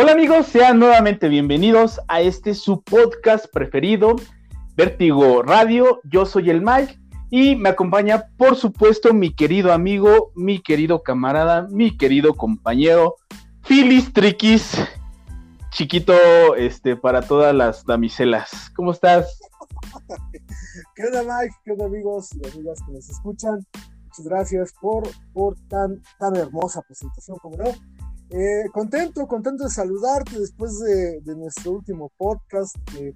Hola amigos, sean nuevamente bienvenidos a este su podcast preferido, Vértigo Radio. Yo soy el Mike y me acompaña, por supuesto, mi querido amigo, mi querido camarada, mi querido compañero, Filis Triquis, chiquito este, para todas las damiselas. ¿Cómo estás? ¿Qué onda, Mike? ¿Qué onda, amigos y amigas que nos escuchan? Muchas gracias por, por tan, tan hermosa presentación, como no. Eh, contento, contento de saludarte después de, nuestro último podcast, que,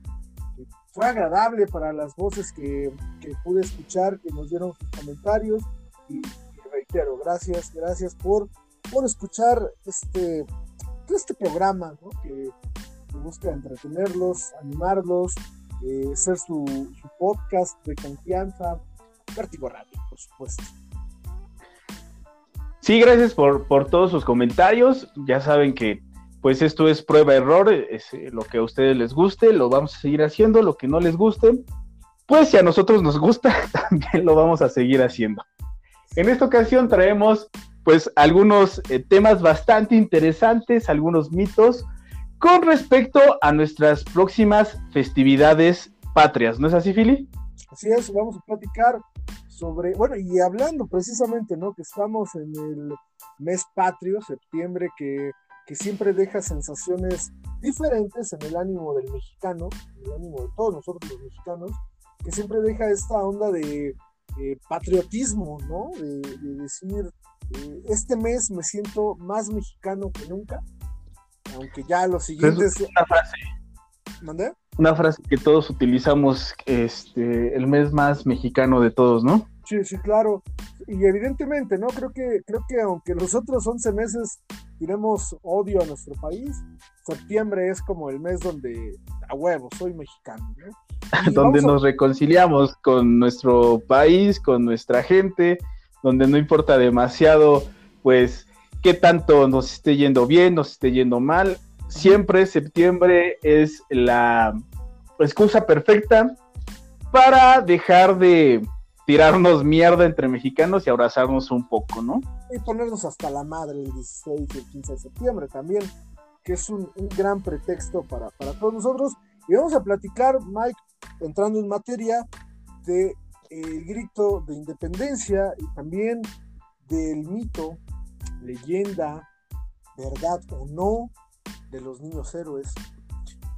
fue agradable para las voces que, pude escuchar, que nos dieron sus comentarios. Y, reitero, gracias, gracias por, por escuchar este, este programa que, busca entretenerlos, animarlos, eh, ser su, su podcast de confianza, Vértigo Radio, por supuesto. Sí, gracias por, por todos sus comentarios. Ya saben que pues esto es prueba-error, es eh, lo que a ustedes les guste, lo vamos a seguir haciendo, lo que no les guste, pues si a nosotros nos gusta, también lo vamos a seguir haciendo. En esta ocasión traemos pues algunos eh, temas bastante interesantes, algunos mitos con respecto a nuestras próximas festividades patrias, ¿no es así, Fili? Así es, vamos a platicar sobre, bueno, y hablando precisamente, ¿no? Que estamos en el mes patrio, septiembre, que, siempre deja sensaciones diferentes en el ánimo del mexicano, en el ánimo de todos nosotros los mexicanos, que siempre deja esta onda de patriotismo, ¿no? De, decir, eh, este mes me siento más mexicano que nunca, aunque ya los siguientes... Una frase. ¿Mandé? Una frase que todos utilizamos, este, el mes más mexicano de todos, ¿no? Sí, sí, claro. Y evidentemente, ¿no? Creo que, creo que aunque los otros 11 meses tiremos odio a nuestro país, septiembre es como el mes donde, a huevo, soy mexicano, ¿no? donde nos reconciliamos con nuestro país, con nuestra gente, donde no importa demasiado, pues, qué tanto nos esté yendo bien, nos esté yendo mal. Siempre septiembre es la excusa perfecta para dejar de tirarnos mierda entre mexicanos y abrazarnos un poco, ¿no? Y ponernos hasta la madre el 16 y el 15 de septiembre también, que es un, gran pretexto para, todos nosotros. Y vamos a platicar, Mike, entrando en materia, de el grito de independencia y también del mito, leyenda, verdad o no, de los niños héroes.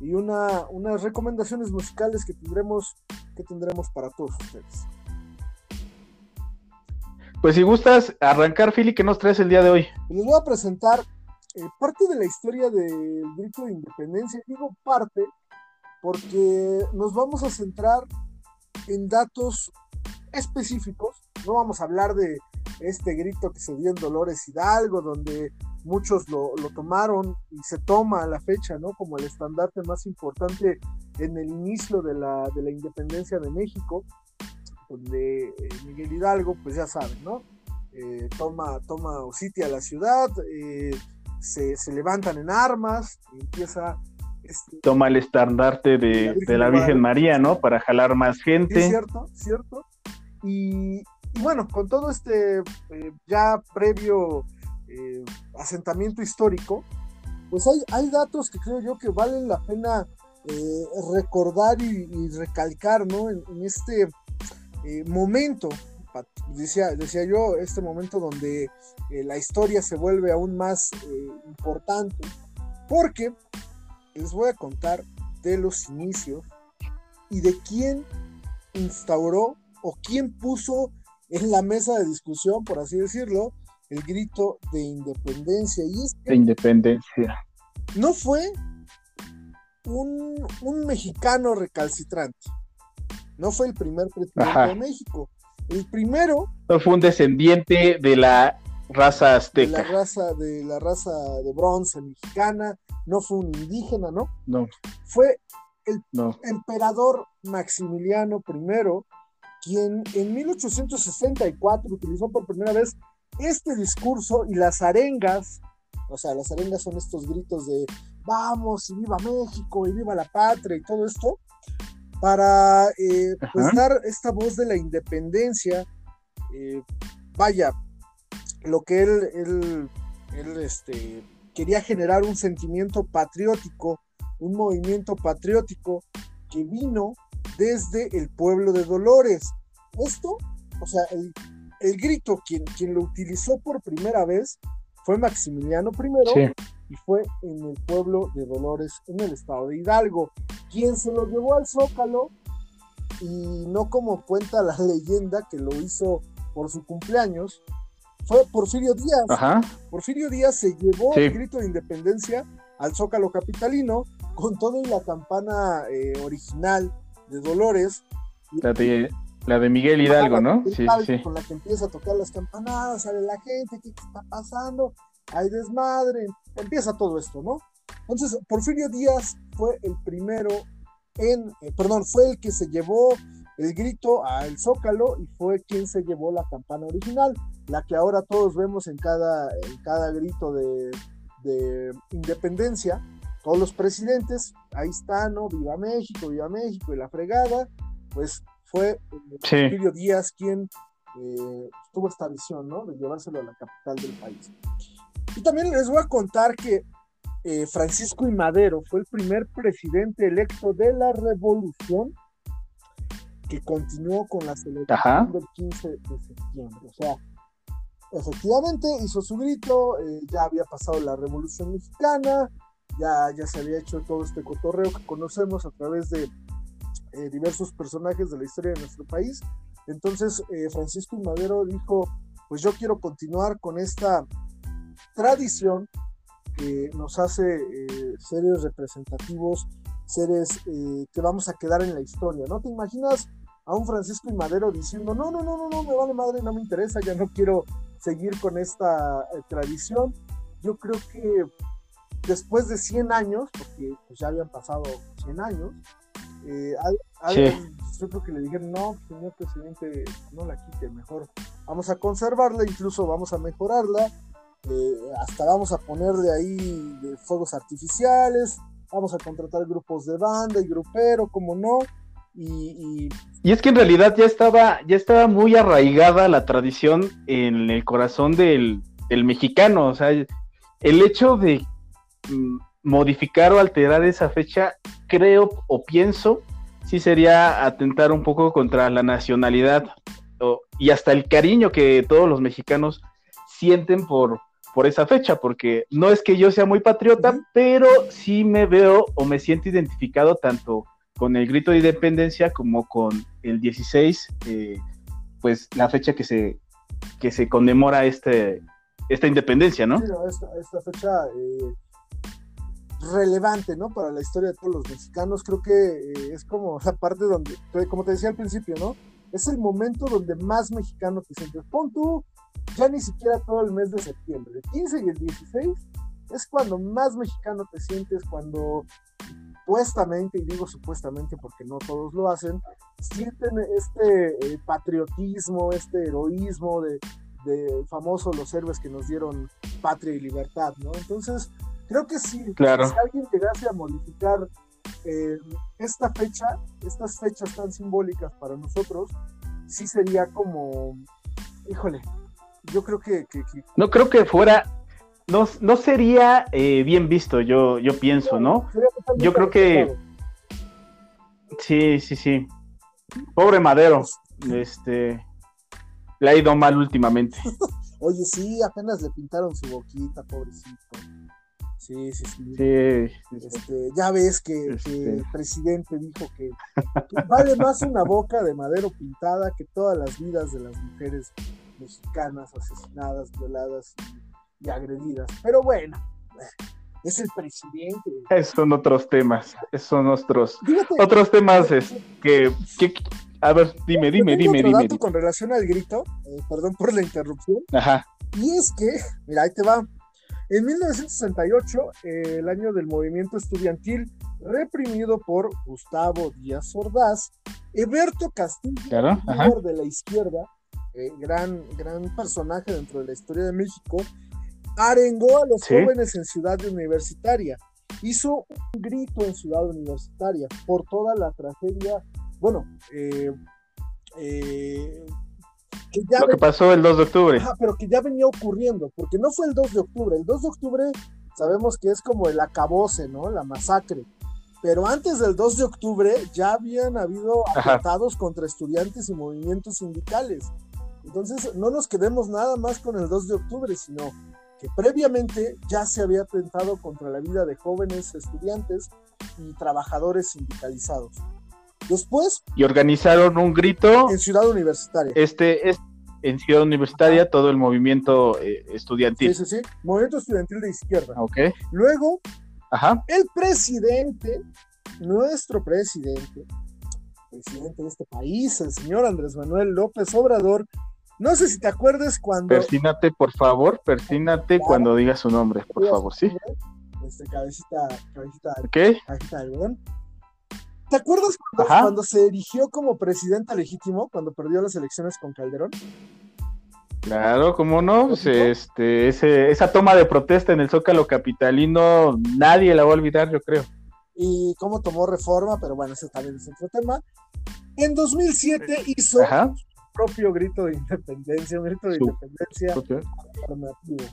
Y una, unas recomendaciones musicales que tendremos, que tendremos para todos ustedes. Pues si gustas arrancar, Philly, ¿qué nos traes el día de hoy? Les voy a presentar eh, parte de la historia del grito de independencia. Digo parte porque nos vamos a centrar en datos específicos. No vamos a hablar de este grito que se dio en Dolores Hidalgo, donde muchos lo, lo, tomaron y se toma a la fecha, ¿no? Como el estandarte más importante en el inicio de la, de la independencia de México donde eh, Miguel Hidalgo, pues ya saben, ¿no? Eh, toma, toma a la ciudad, eh, se, levantan en armas, empieza... Este, toma el estandarte de, la Virgen, María, ¿no? Para jalar más gente. Es cierto, cierto. Y, bueno, con todo este ya previo asentamiento histórico, pues hay, hay datos que creo yo que valen la pena recordar y, recalcar, ¿no? en, este eh, momento, decía, decía yo, este momento donde eh, la historia se vuelve aún más eh, importante, porque les voy a contar de los inicios y de quién instauró o quién puso en la mesa de discusión, por así decirlo, el grito de independencia. Y es de independencia. No fue un, un mexicano recalcitrante no fue el primer presidente de México. El primero. No fue un descendiente de la raza azteca. De la raza de la raza de bronce mexicana. No fue un indígena, ¿no? No. Fue el emperador Maximiliano I, quien en 1864 utilizó por primera vez este discurso y las arengas, o sea, las arengas son estos gritos de vamos y viva México y viva la patria y todo esto, para eh, pues, dar esta voz de la independencia. Eh, vaya, lo que él, él, él este, quería generar un sentimiento patriótico, un movimiento patriótico que vino desde el pueblo de Dolores. Esto, o sea, el, grito, quien, quien, lo utilizó por primera vez fue Maximiliano I y fue en el pueblo de Dolores, en el estado de Hidalgo. Quien se lo llevó al Zócalo y no como cuenta la leyenda que lo hizo por su cumpleaños, fue Porfirio Díaz. Porfirio Díaz se llevó el grito de independencia al Zócalo Capitalino con toda la campana eh, original de Dolores. La de, la de Miguel Hidalgo, ¿no? Sí, sí. Con la que empieza a tocar las campanadas, sale la gente, ¿qué está pasando? Hay desmadre, empieza todo esto, ¿no? Entonces, Porfirio Díaz fue el primero en, eh, perdón, fue el que se llevó el grito al Zócalo y fue quien se llevó la campana original, la que ahora todos vemos en cada, en cada grito de, de independencia. Todos los presidentes, ahí están, ¿no? Viva México, viva México y la fregada, pues fue Porfirio Díaz quien eh, tuvo esta visión, ¿no? De llevárselo a la capital del país. Y también les voy a contar que eh, Francisco I. Madero fue el primer presidente electo de la revolución que continuó con la celebración del 15 de septiembre. O sea, efectivamente hizo su grito, eh, ya había pasado la revolución mexicana, ya, ya se había hecho todo este cotorreo que conocemos a través de eh, diversos personajes de la historia de nuestro país. Entonces, Francisco I. Madero dijo, pues yo quiero continuar con esta tradición que nos hace eh, seres representativos, seres eh, que vamos a quedar en la historia, ¿no? ¿Te imaginas a un Francisco y Madero diciendo, no, no, no, no, no, me vale madre, no me interesa, ya no quiero seguir con esta eh, tradición? Yo creo que después de 100 años, porque pues, ya habían pasado 100 años, yo creo que le dijeron, no, señor presidente, no la quite, mejor vamos a conservarla, incluso vamos a mejorarla, eh, hasta vamos a ponerle ahí de fuegos artificiales, vamos a contratar grupos de banda y grupero, como no. Y, y, es que en realidad ya estaba, ya estaba muy arraigada la tradición en el corazón del, del mexicano. O sea, el hecho de modificar o alterar esa fecha, creo o pienso, sí sería atentar un poco contra la nacionalidad y hasta el cariño que todos los mexicanos sienten por, por esa fecha, porque no es que yo sea muy patriota, pero sí me veo o me siento identificado tanto con el grito de independencia como con el 16, eh, pues la fecha que se, que se conmemora este, esta independencia, ¿no? Sí, esta, fecha eh, relevante, ¿no? Para la historia de todos los mexicanos, creo que eh, es como la parte donde, como te decía al principio, ¿no? Es el momento donde más mexicano te sientes. Pon tú ya ni siquiera todo el mes de septiembre. El 15 y el 16 es cuando más mexicano te sientes, cuando supuestamente, y digo supuestamente porque no todos lo hacen, sienten este eh, patriotismo, este heroísmo de, de famoso los héroes que nos dieron patria y libertad, ¿no? Entonces, creo que sí, claro. si alguien llegase a modificar eh, esta fecha, estas fechas tan simbólicas para nosotros, sí sería como, híjole, yo creo que, No creo que fuera... No, no sería eh, bien visto, yo, yo pienso, ¿no? Yo creo que... Sí, sí, sí. Pobre Madero. Este... Le ha ido mal últimamente. Oye, sí, apenas le pintaron su boquita, pobrecito. Sí, sí, sí. Este, ya ves que, que, este. el presidente dijo que, vale más una boca de madero pintada que todas las vidas de las mujeres mexicanas asesinadas, violadas y, agredidas. Pero bueno, es el presidente. Esos son otros temas, esos son otros, otros temas que, a ver, dime, dime, dime, dime, Con relación al grito, eh, perdón por la interrupción. Ajá. Y es que, mira, ahí te va. En 1968, eh, el año del movimiento estudiantil reprimido por Gustavo Díaz Ordaz, Eberto Castillo, claro, de la izquierda, eh, gran, gran personaje dentro de la historia de México, arengó a los jóvenes en Ciudad Universitaria. Hizo un grito en Ciudad Universitaria por toda la tragedia, bueno, eh, eh, que ya Lo que pasó el 2 de octubre. pero que ya venía ocurriendo, porque no fue el 2 de octubre, el 2 de octubre sabemos que es como el acabose, ¿no? La masacre. Pero antes del 2 de octubre ya habían habido atentados contra estudiantes y movimientos sindicales. Entonces, no nos quedemos nada más con el 2 de octubre, sino que previamente ya se había atentado contra la vida de jóvenes estudiantes y trabajadores sindicalizados. Después. Y organizaron un grito. En Ciudad Universitaria. Este es en Ciudad Universitaria todo el movimiento eh, estudiantil. Sí, sí, sí. Movimiento estudiantil de izquierda. Ok. Luego, Ajá. el presidente, nuestro presidente, presidente de este país, el señor Andrés Manuel López Obrador, no sé si te acuerdas cuando. Persínate, por favor, persínate cuando digas su nombre, por favor, ¿sí? Este, cabecita, cabecita, ¿Qué? cabecita de algodón. ¿Te acuerdas cuando, se erigió como presidente legítimo, cuando perdió las elecciones con Calderón? Claro, cómo no, pues, este, ese, esa toma de protesta en el Zócalo Capitalino, nadie la va a olvidar, yo creo. Y cómo tomó reforma, pero bueno, ese también es otro tema. En 2007 hizo su propio grito de independencia, un grito de independencia alternativo.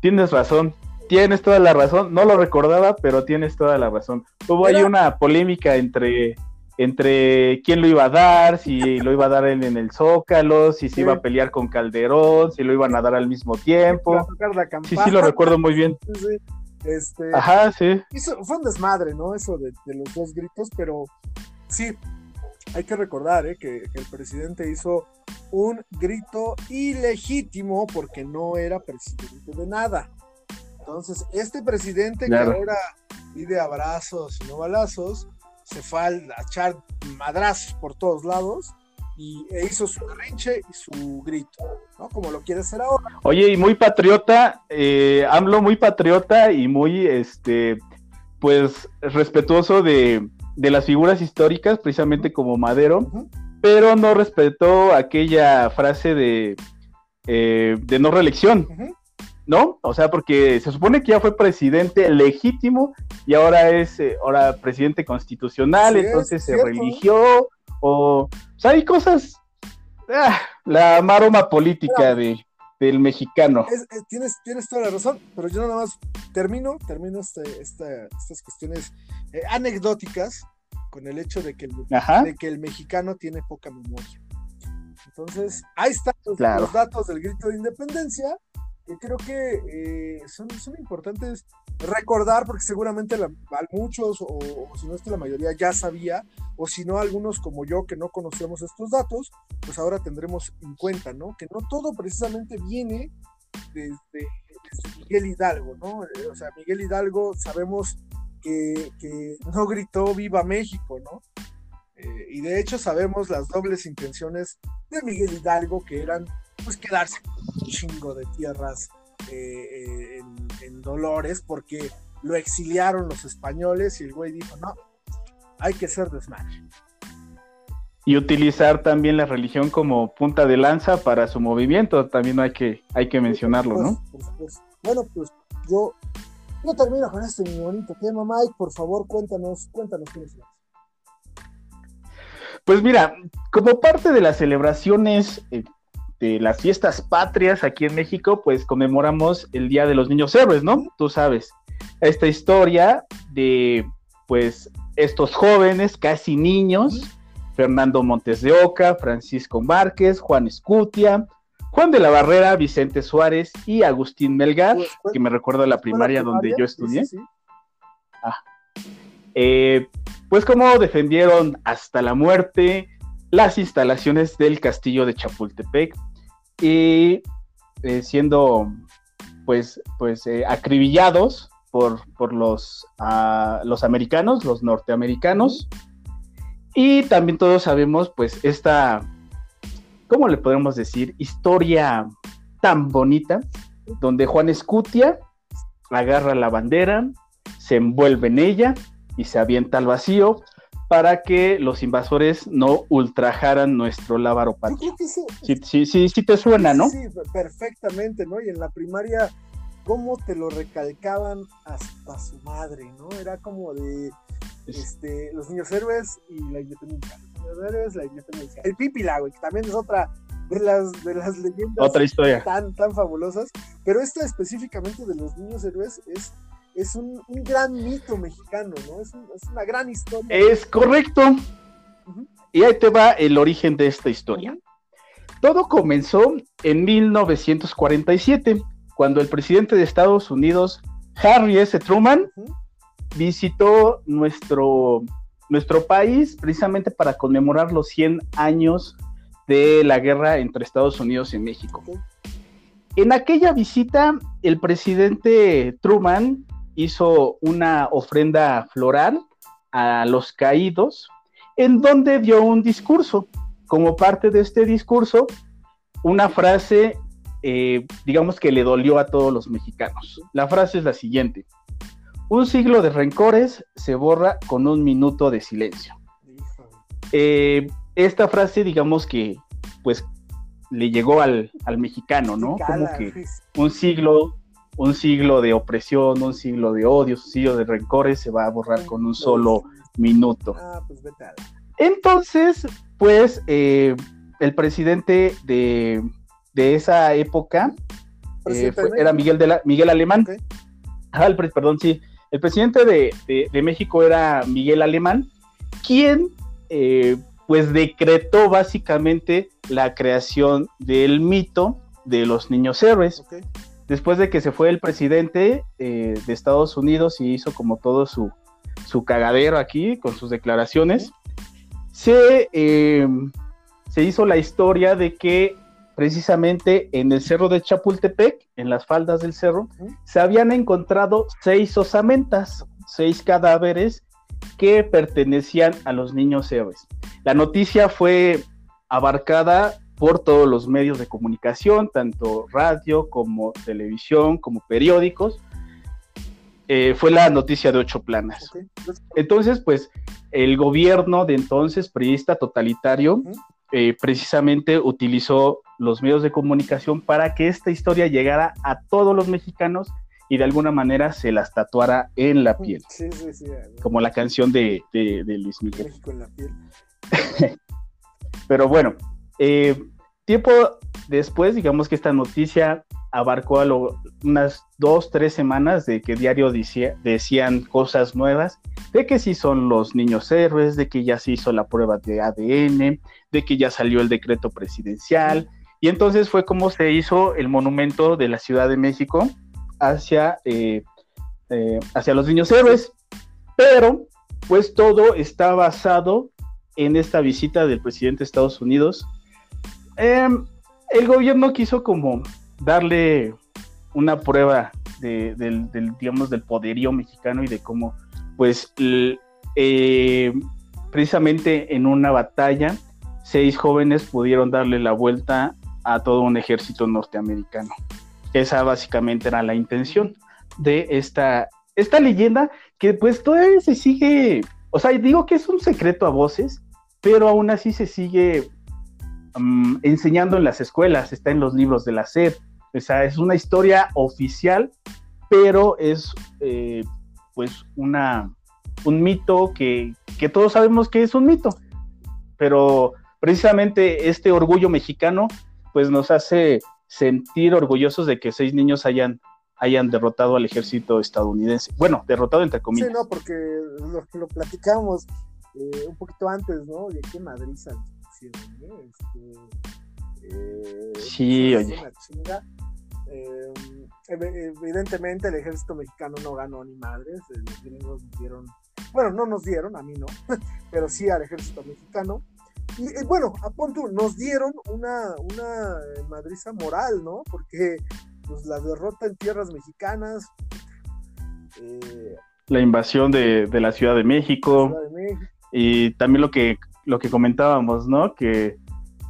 Tienes razón, tienes toda la razón. No lo recordaba, pero tienes toda la razón. Hubo ahí una polémica entre, entre quién lo iba a dar, si lo iba a dar él en el Zócalo, si se iba a pelear con Calderón, si lo iban a dar al mismo tiempo. Sí, sí, lo recuerdo muy bien. Este, Ajá, sí. fue un desmadre, ¿no? Eso de, los dos gritos, pero sí, hay que recordar ¿eh? que, que, el presidente hizo un grito ilegítimo porque no era presidente de nada. Entonces, este presidente que ahora pide abrazos y no balazos, se fue a echar madrazos por todos lados y e hizo su rinche y su grito, ¿no? Como lo quiere hacer ahora. Oye, y muy patriota, eh, AMLO muy patriota y muy, este, pues, respetuoso de, las figuras históricas, precisamente como Madero, pero no respetó aquella frase de, eh, de no reelección. ¿No? O sea, porque se supone que ya fue presidente legítimo y ahora es eh, ahora presidente constitucional, entonces se religió o, sea, hay cosas, ah, la maroma política de, del mexicano. tienes, tienes toda la razón, pero yo nada más termino, termino este, estas cuestiones eh, anecdóticas con el hecho de que, el, de que el mexicano tiene poca memoria. Entonces, ahí están los datos del grito de independencia que creo que eh, son, importantes recordar, porque seguramente la, muchos, o, si no es que la mayoría ya sabía, o si no algunos como yo que no conocemos estos datos, pues ahora tendremos en cuenta, ¿no? Que no todo precisamente viene desde, Miguel Hidalgo, ¿no? Eh, o sea, Miguel Hidalgo sabemos que, que no gritó viva México, ¿no? Eh, y de hecho sabemos las dobles intenciones de Miguel Hidalgo que eran pues quedarse un chingo de tierras eh, eh, en, Dolores porque lo exiliaron los españoles y el güey dijo, no, hay que ser desmadre. Y utilizar también la religión como punta de lanza para su movimiento, también hay que, hay que mencionarlo, ¿no? Bueno, pues yo, yo termino con este bonito tema, Mike, por favor, cuéntanos, cuéntanos quién es Pues mira, como parte de las celebraciones eh, de las fiestas patrias aquí en México, pues conmemoramos el Día de los Niños Héroes, ¿no? Tú sabes, esta historia de, pues, estos jóvenes, casi niños, Fernando Montes de Oca, Francisco Márquez, Juan Escutia, Juan de la Barrera, Vicente Suárez y Agustín Melgar, pues, pues, que me recuerdo la primaria, donde yo estudié. Ah. Eh, pues como defendieron hasta la muerte las instalaciones del castillo de Chapultepec y eh, siendo pues, pues eh, acribillados por, por los, ah, los americanos, los norteamericanos. Y también todos sabemos pues esta, ¿cómo le podemos decir? Historia tan bonita, donde Juan Escutia agarra la bandera, se envuelve en ella y se avienta al vacío para que los invasores no ultrajaran nuestro lábaro patio. Sí, sí, sí, sí, te suena, ¿no? Sí, perfectamente, ¿no? Y en la primaria, ¿cómo te lo recalcaban hasta su madre, ¿no? Era como de este, los niños héroes y la independencia. Los niños héroes, la independencia. El Pipilago, que también es otra de las, de las leyendas Otra historia. Tan, tan fabulosas. Pero esta específicamente de los niños héroes es es un, gran mito mexicano, ¿no? Es, una gran historia. Es correcto. Y ahí te va el origen de esta historia. Todo comenzó en 1947, cuando el presidente de Estados Unidos, Harry S. Truman, visitó nuestro, nuestro país precisamente para conmemorar los 100 años de la guerra entre Estados Unidos y México. En aquella visita, el presidente Truman hizo una ofrenda floral a los caídos, en donde dio un discurso. Como parte de este discurso, una frase, eh, digamos que le dolió a todos los mexicanos. La frase es la siguiente. Un siglo de rencores se borra con un minuto de silencio. Eh, esta frase, digamos que, pues, le llegó al, mexicano, ¿no? Como que un siglo, un siglo de opresión, un siglo de odio, un siglo de rencores se va a borrar con un solo minuto. Ah, pues Entonces, pues, eh, el presidente de, esa época eh, era Miguel, de la, Miguel Alemán. Ah, perdón, sí. El presidente de, México era Miguel Alemán, quien eh, pues decretó básicamente la creación del mito de los niños héroes. Después de que se fue el presidente de Estados Unidos y hizo como todo su, su cagadero aquí con sus declaraciones, se, eh, se hizo la historia de que precisamente en el cerro de Chapultepec, en las faldas del cerro, se habían encontrado seis osamentas, seis cadáveres que pertenecían a los niños héroes. La noticia fue abarcada por todos los medios de comunicación, tanto radio como televisión, como periódicos, eh, fue la noticia de ocho planas. Entonces, pues, el gobierno de entonces, priista totalitario, eh, precisamente utilizó los medios de comunicación para que esta historia llegara a todos los mexicanos y de alguna manera se las tatuara en la piel. Sí, sí, sí. Como la canción de, Luis Miguel. México en la piel. Pero bueno, eh, tiempo después, digamos que esta noticia abarcó a unas dos, tres semanas de que diario decían cosas nuevas, de que sí son los niños héroes, de que ya se hizo la prueba de ADN, de que ya salió el decreto presidencial, y entonces fue como se hizo el monumento de la Ciudad de México hacia, eh, eh, hacia los niños héroes, pero pues todo está basado en esta visita del presidente de Estados Unidos. Em, el gobierno quiso como darle una prueba del, digamos, del poderío mexicano y de cómo, pues, eh, precisamente en una batalla, seis jóvenes pudieron darle la vuelta a todo un ejército norteamericano. Esa básicamente era la intención de esta, esta leyenda que pues todavía se sigue, o sea, digo que es un secreto a voces, pero aún así se sigue mm, enseñando en las escuelas, está en los libros de la SED, o sea, es una historia oficial, pero es eh, pues una, un mito que, todos sabemos que es un mito. Pero precisamente este orgullo mexicano pues nos hace sentir orgullosos de que seis niños hayan, hayan derrotado al ejército estadounidense. Bueno, derrotado entre comillas. Sí, no, porque lo, lo platicamos eh, un poquito antes, ¿no? De qué Este, eh, sí, oye. Em, evidentemente el ejército mexicano no ganó ni madres, eh, los gringos nos dieron, bueno, no nos dieron, a mí no, pero sí al ejército mexicano. Y, bueno, a punto, nos dieron una, una madriza moral, ¿no? Porque pues, la derrota en tierras mexicanas. Eh, la invasión de, la Ciudad de México. Y también lo que, lo que comentábamos, ¿no? Que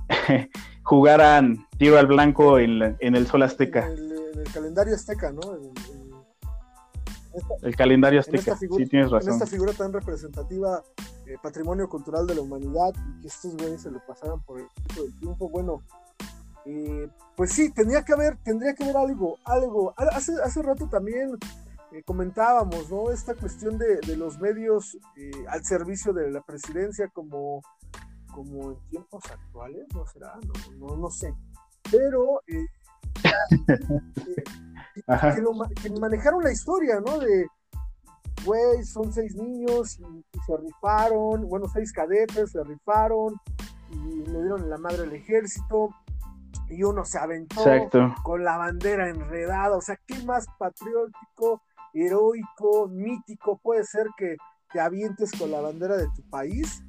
jugaran tiro al blanco en, el Sol Azteca. En el, calendario azteca, ¿no? el calendario azteca, sí tienes razón. En esta figura tan representativa, eh, patrimonio cultural de la humanidad, y que estos güeyes se lo pasaran por el, triunfo, bueno, eh, pues sí, tendría que haber, tendría que haber algo, algo. Hace, hace rato también eh, comentábamos, ¿no? Esta cuestión de, de los medios al servicio de la presidencia como como en tiempos actuales, ¿no será? No, no, no sé. Pero eh, eh, que, manejaron la historia, ¿no? De, güey, son seis niños y, se rifaron, bueno, seis cadetes se rifaron y le dieron la madre al ejército y uno se aventó con la bandera enredada, o sea, ¿qué más patriótico, heroico, mítico puede ser que te avientes con la bandera de tu país?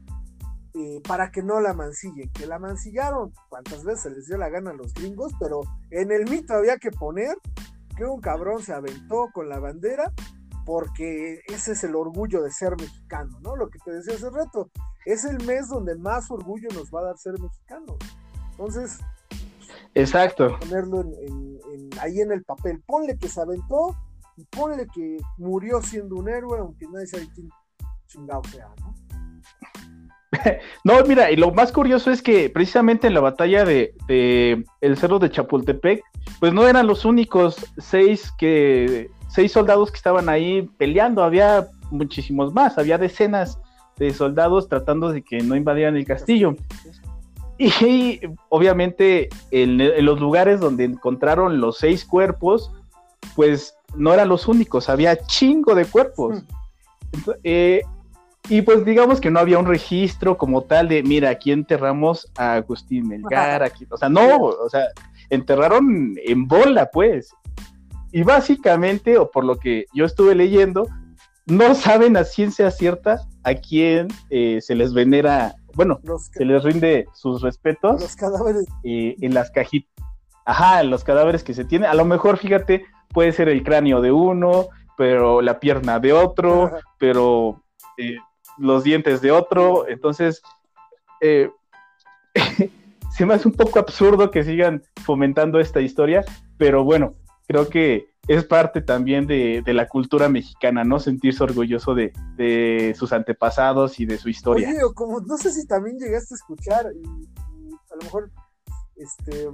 Eh, para que no la mancillen, que la mancillaron cuantas veces les dio la gana a los gringos, pero en el mito había que poner que un cabrón se aventó con la bandera porque ese es el orgullo de ser mexicano, ¿no? Lo que te decía hace rato, es el mes donde más orgullo nos va a dar ser mexicano. Entonces, exacto. Ponerlo ahí en el papel, ponle que se aventó y ponle que murió siendo un héroe, aunque nadie sabe quién chingado sea, ¿no? No, mira, y lo más curioso es que precisamente en la batalla de, el cerro de Chapultepec, pues no eran los únicos seis que seis soldados que estaban ahí peleando, había muchísimos más, había decenas de soldados tratando de que no invadieran el castillo. Y, obviamente en, los lugares donde encontraron los seis cuerpos, pues no eran los únicos, había chingo de cuerpos. Eh, y pues digamos que no había un registro como tal de, mira, aquí enterramos a Agustín Melgar, aquí, o sea, no, o sea, enterraron en bola, pues. Y básicamente, o por lo que yo estuve leyendo, no saben a ciencia cierta a quién eh, se les venera, bueno, se les rinde sus respetos. Los cadáveres. Eh, en las cajitas. Ajá, los cadáveres que se tienen. A lo mejor, fíjate, puede ser el cráneo de uno, pero la pierna de otro, pero eh, los dientes de otro, entonces eh, se me hace un poco absurdo que sigan fomentando esta historia, pero bueno, creo que es parte también de, la cultura mexicana, ¿no? Sentirse orgulloso de, sus antepasados y de su historia. Oye, como no sé si también llegaste a escuchar, y, a lo mejor este,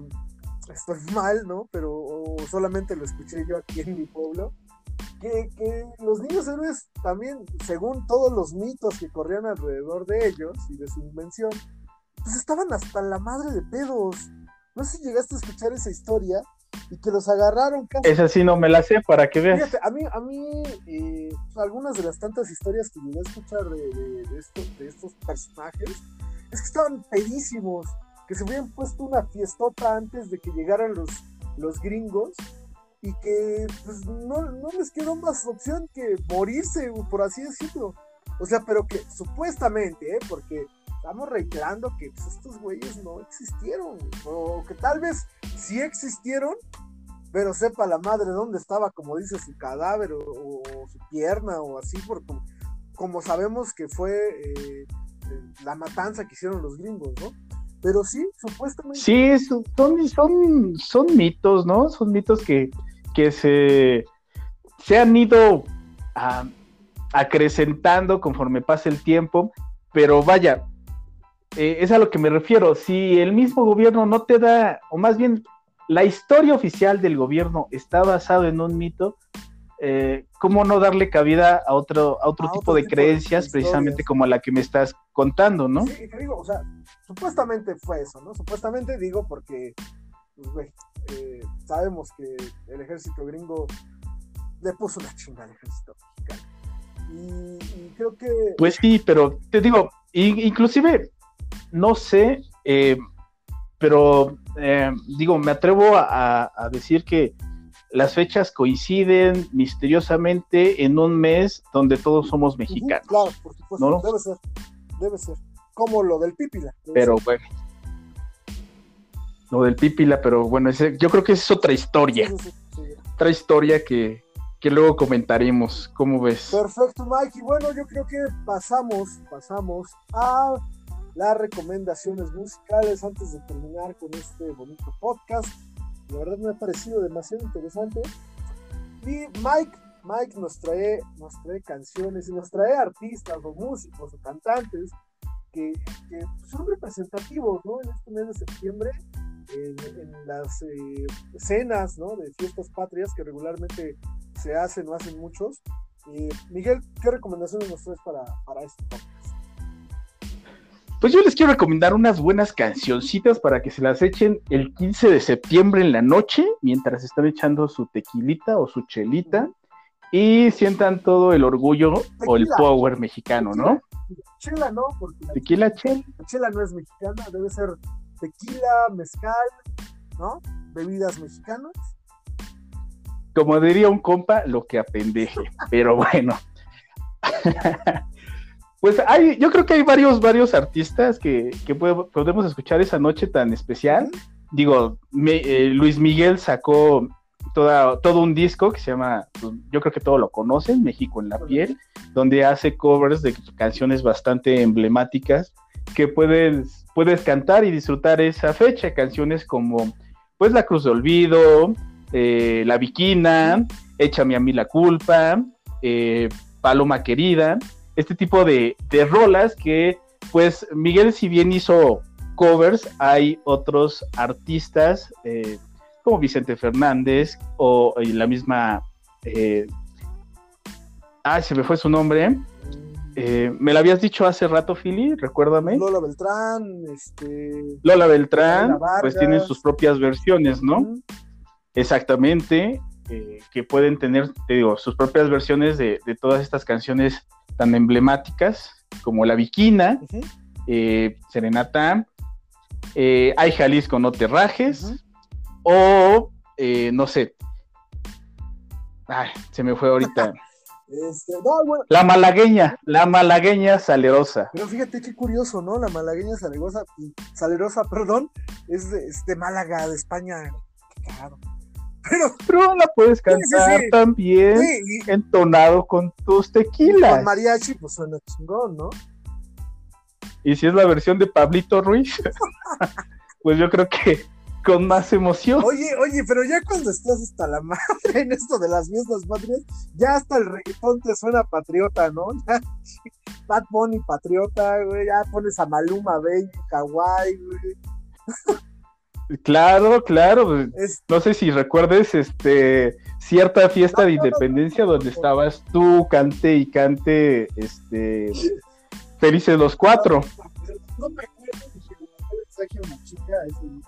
estoy mal, ¿no? Pero solamente lo escuché yo aquí en mi pueblo que, los niños héroes también, según todos los mitos que corrían alrededor de ellos y de su invención, pues estaban hasta la madre de pedos. No sé si llegaste a escuchar esa historia y que los agarraron casi. Esa sí no me la sé para que veas. Fíjate, a mí, a mí eh, algunas de las tantas historias que llegué a escuchar de, de estos personajes es que estaban pedísimos, que se habían puesto una fiestota antes de que llegaran los, los gringos y que pues, no, les quedó más opción que morirse, por así decirlo. O sea, pero que supuestamente, ¿eh? porque estamos reiterando que pues, estos güeyes no existieron, o que tal vez sí existieron, pero sepa la madre dónde estaba, como dice, su cadáver o, su pierna o así, porque como sabemos que fue eh, la matanza que hicieron los gringos, ¿no? Pero sí, supuestamente. Sí, son, son, son mitos, ¿no? Son mitos que, que se, se han ido acrecentando conforme pasa el tiempo, pero vaya, eh, es a lo que me refiero. Si el mismo gobierno no te da, o más bien la historia oficial del gobierno está basada en un mito, eh, ¿cómo no darle cabida a otro, a otro tipo de creencias, precisamente como la que me estás contando, ¿no? Sí, te digo, o sea, supuestamente fue eso, ¿no? Supuestamente digo porque, pues, eh, sabemos que el ejército gringo le puso una chinga al ejército mexicano. Y, creo que... Pues sí, pero te digo, inclusive, no sé, eh, pero digo, me atrevo a, decir que las fechas coinciden misteriosamente en un mes donde todos somos mexicanos. claro, por supuesto, debe ser, debe ser. Como lo del Pípila. Pero bueno lo del Pípila, pero bueno, ese, yo creo que es otra historia. Otra historia que, luego comentaremos. ¿Cómo ves? Perfecto, Mike. Y bueno, yo creo que pasamos, pasamos a las recomendaciones musicales antes de terminar con este bonito podcast. La verdad me ha parecido demasiado interesante. Y Mike, Mike nos trae, nos trae canciones y nos trae artistas o músicos o cantantes que, que son representativos ¿no? en este mes de septiembre en, las eh, cenas de fiestas patrias que regularmente se hacen o hacen muchos. Eh, Miguel, ¿qué recomendaciones nos traes para, para este podcast? Pues yo les quiero recomendar unas buenas cancioncitas para que se las echen el 15 de septiembre en la noche, mientras están echando su tequilita o su chelita. y sientan todo el orgullo o el power mexicano, ¿no? Chela no, porque tequila chela. chela no es mexicana, debe ser tequila, mezcal, ¿no? Bebidas mexicanas. Como diría un compa, lo que apendeje, pero bueno. pues hay, yo creo que hay varios, varios artistas que, podemos escuchar esa noche tan especial. Digo, eh, Luis Miguel sacó toda, todo un disco que se llama, pues, yo creo que todos lo conocen, México en la piel, donde hace covers de canciones bastante emblemáticas que puedes, puedes cantar y disfrutar esa fecha, canciones como pues La Cruz de Olvido, eh, La Viquina, Échame a mí la culpa, eh, Paloma Querida, este tipo de, de rolas que pues Miguel si bien hizo covers, hay otros artistas eh, como Vicente Fernández o la misma... Eh, ah, se me fue su nombre. Eh, me lo habías dicho hace rato, Philly, recuérdame. Lola Beltrán, este... Lola Beltrán, pues tienen sus propias versiones, ¿no? Exactamente, eh, que pueden tener, te digo, sus propias versiones de, todas estas canciones tan emblemáticas, como La Viquina, Serenata, Hay Jalisco, no te rajes, o, eh, no sé. Ay, se me fue ahorita. Este, la malagueña, la malagueña salerosa. Pero fíjate qué curioso, ¿no? La malagueña salerosa, salerosa, perdón, es de, Málaga, de España. Claro. Pero, Pero la puedes cantar también entonado con tus tequilas. Con mariachi, pues suena chingón, ¿no? Y si es la versión de Pablito Ruiz, pues yo creo que con más emoción. Oye, oye, pero ya cuando estás hasta la madre en esto de las fiestas patrias, ya hasta el reggaetón te suena patriota, ¿no? Ya, Bad Bunny patriota, güey, ya pones a Maluma Baby, Kawaii, güey. Claro, claro. No sé si recuerdes este cierta fiesta de independencia donde estabas tú, cante y cante, este felices los cuatro. No me acuerdo una chica ese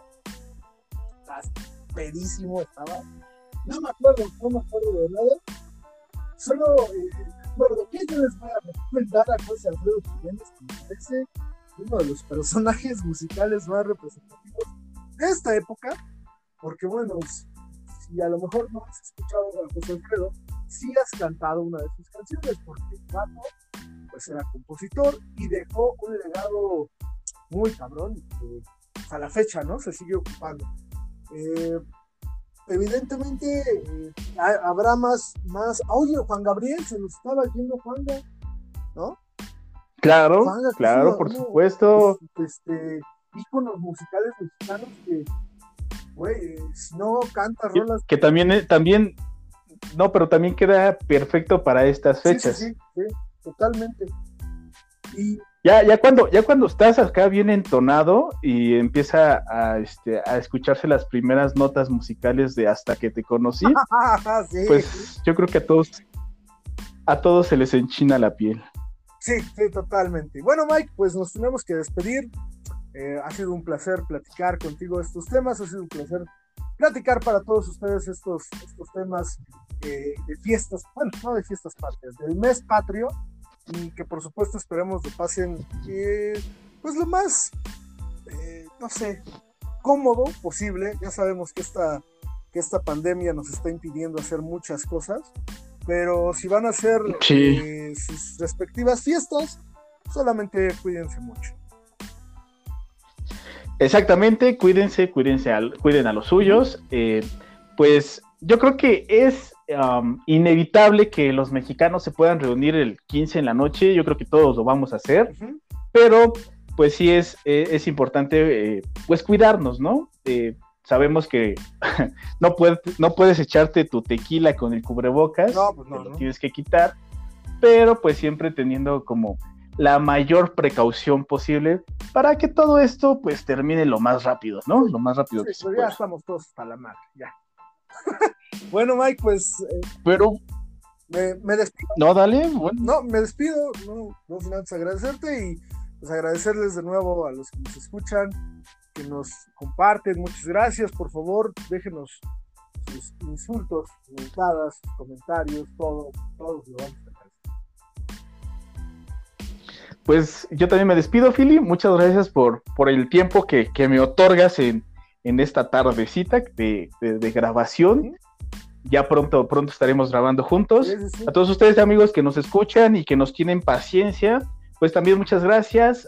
pedísimo estaba. No me acuerdo, no me acuerdo de nada. Solo, eh, bueno, ¿qué yo les voy a recomendar a José Alfredo Jiménez, que me parece uno de los personajes musicales más representativos de esta época, porque bueno, si a lo mejor no has escuchado a José Alfredo, sí has cantado una de sus canciones, porque el pues era compositor y dejó un legado muy cabrón, que a la fecha, ¿no? Se sigue ocupando. Eh, evidentemente eh, habrá más, más. Oye, Juan Gabriel, se nos estaba yendo Juan, ¿no? Claro, claro, por supuesto. Este, íconos musicales mexicanos que, güey, si no canta rolas. Que, también, eh, también, no, pero también queda perfecto para estas fechas. sí, sí, sí totalmente. Y ya, ya cuando, ya cuando estás acá bien entonado y empieza a, este, a escucharse las primeras notas musicales de hasta que te conocí, pues yo creo que a todos, a todos se les enchina la piel. Sí, sí, totalmente. Bueno, Mike, pues nos tenemos que despedir. Eh, ha sido un placer platicar contigo estos temas, ha sido un placer platicar para todos ustedes estos, estos temas eh, de fiestas, bueno, no de fiestas patrias, del mes patrio y que por supuesto esperemos lo pasen eh, pues lo más, eh, no sé, cómodo posible. Ya sabemos que esta, que esta pandemia nos está impidiendo hacer muchas cosas, pero si van a hacer eh, sus respectivas fiestas, solamente cuídense mucho. Exactamente, cuídense, cuídense, cuiden a los suyos. pues yo creo que es Um, inevitable que los mexicanos se puedan reunir el 15 en la noche, yo creo que todos lo vamos a hacer, pero pues sí es, eh, es importante eh, pues cuidarnos, ¿no? Eh, sabemos que no, puedes, no puedes echarte tu tequila con el cubrebocas, pues lo tienes que quitar, pero pues siempre teniendo como la mayor precaución posible para que todo esto pues termine lo más rápido, ¿no? Lo más rápido que se pues, Ya estamos todos a la madre, ya. bueno, Mike, pues. Eh, Pero. Me, despido. No, dale. No, me despido. No, no sin antes agradecerte y pues agradecerles de nuevo a los que nos escuchan, que nos comparten. Muchas gracias. Por favor, déjenos sus insultos, mentadas, comentarios, todo, todo lo vamos Pues yo también me despido, Philly. Muchas gracias por, por el tiempo que, me otorgas en, esta tardecita de, de, grabación. Ya pronto, pronto estaremos grabando juntos. A todos ustedes, amigos, que nos escuchan y que nos tienen paciencia, pues también muchas gracias.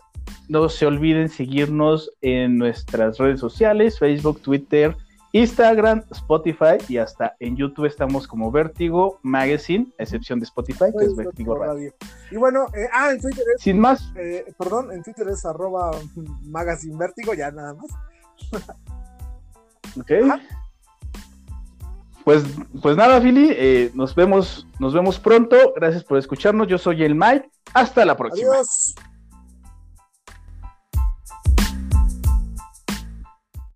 No se olviden seguirnos en nuestras redes sociales, Facebook, Twitter, Instagram, Spotify y hasta en YouTube estamos como Vértigo Magazine, a excepción de Spotify, que es Vértigo Radio. Y bueno, eh, ah, en Twitter es. Sin más. Eh, perdón, en Twitter es arroba Magazine Vértigo, ya nada más. ok. Pues, pues nada, Philly, eh, nos vemos, nos vemos pronto. Gracias por escucharnos. Yo soy el Mike. Hasta la próxima. Adiós.